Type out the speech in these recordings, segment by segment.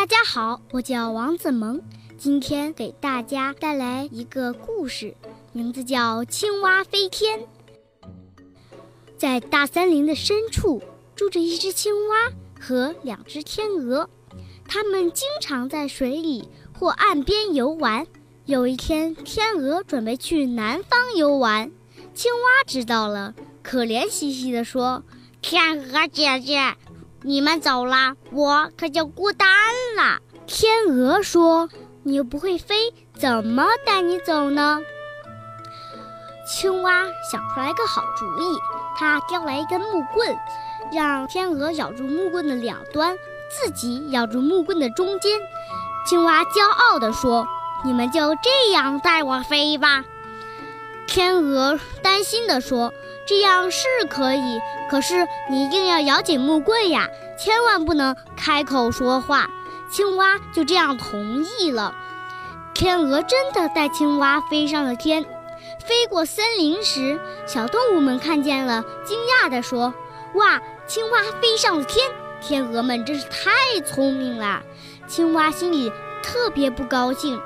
大家好，我叫王子萌，今天给大家带来一个故事，名字叫《青蛙飞天》。在大森林的深处，住着一只青蛙和两只天鹅，它们经常在水里或岸边游玩。有一天，天鹅准备去南方游玩，青蛙知道了，可怜兮兮地说：“天鹅姐姐。”你们走了，我可就孤单了。天鹅说：“你又不会飞，怎么带你走呢？”青蛙想出来个好主意，它叼来一根木棍，让天鹅咬住木棍的两端，自己咬住木棍的中间。青蛙骄傲地说：“你们就这样带我飞吧。”天鹅担心地说。这样是可以，可是你一定要咬紧木棍呀，千万不能开口说话。青蛙就这样同意了。天鹅真的带青蛙飞上了天。飞过森林时，小动物们看见了，惊讶地说：“哇，青蛙飞上了天！天鹅们真是太聪明了。”青蛙心里特别不高兴。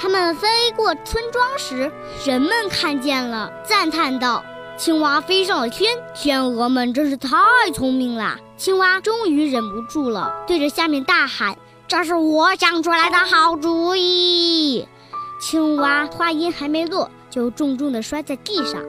他们飞过村庄时，人们看见了，赞叹道。青蛙飞上了天，天鹅们真是太聪明了。青蛙终于忍不住了，对着下面大喊：“这是我想出来的好主意！”青蛙话音还没落，就重重地摔在地上。